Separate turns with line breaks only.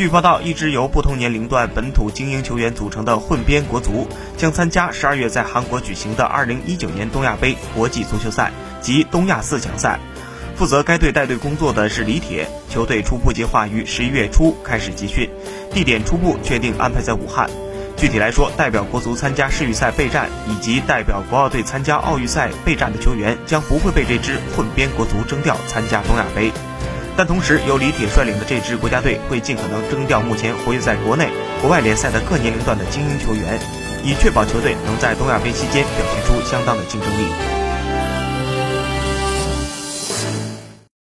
据报道，一支由不同年龄段本土精英球员组成的混编国足将参加十二月在韩国举行的二零一九年东亚杯国际足球赛及东亚四强赛。负责该队带队工作的是李铁，球队初步计划于十一月初开始集训，地点初步确定安排在武汉。具体来说，代表国足参加世预赛备战以及代表国奥队参加奥运赛备战的球员将不会被这支混编国足征调参加东亚杯。但同时，由李铁率领的这支国家队会尽可能征调目前活跃在国内、国外联赛的各年龄段的精英球员，以确保球队能在东亚杯期间表现出相当的竞争力。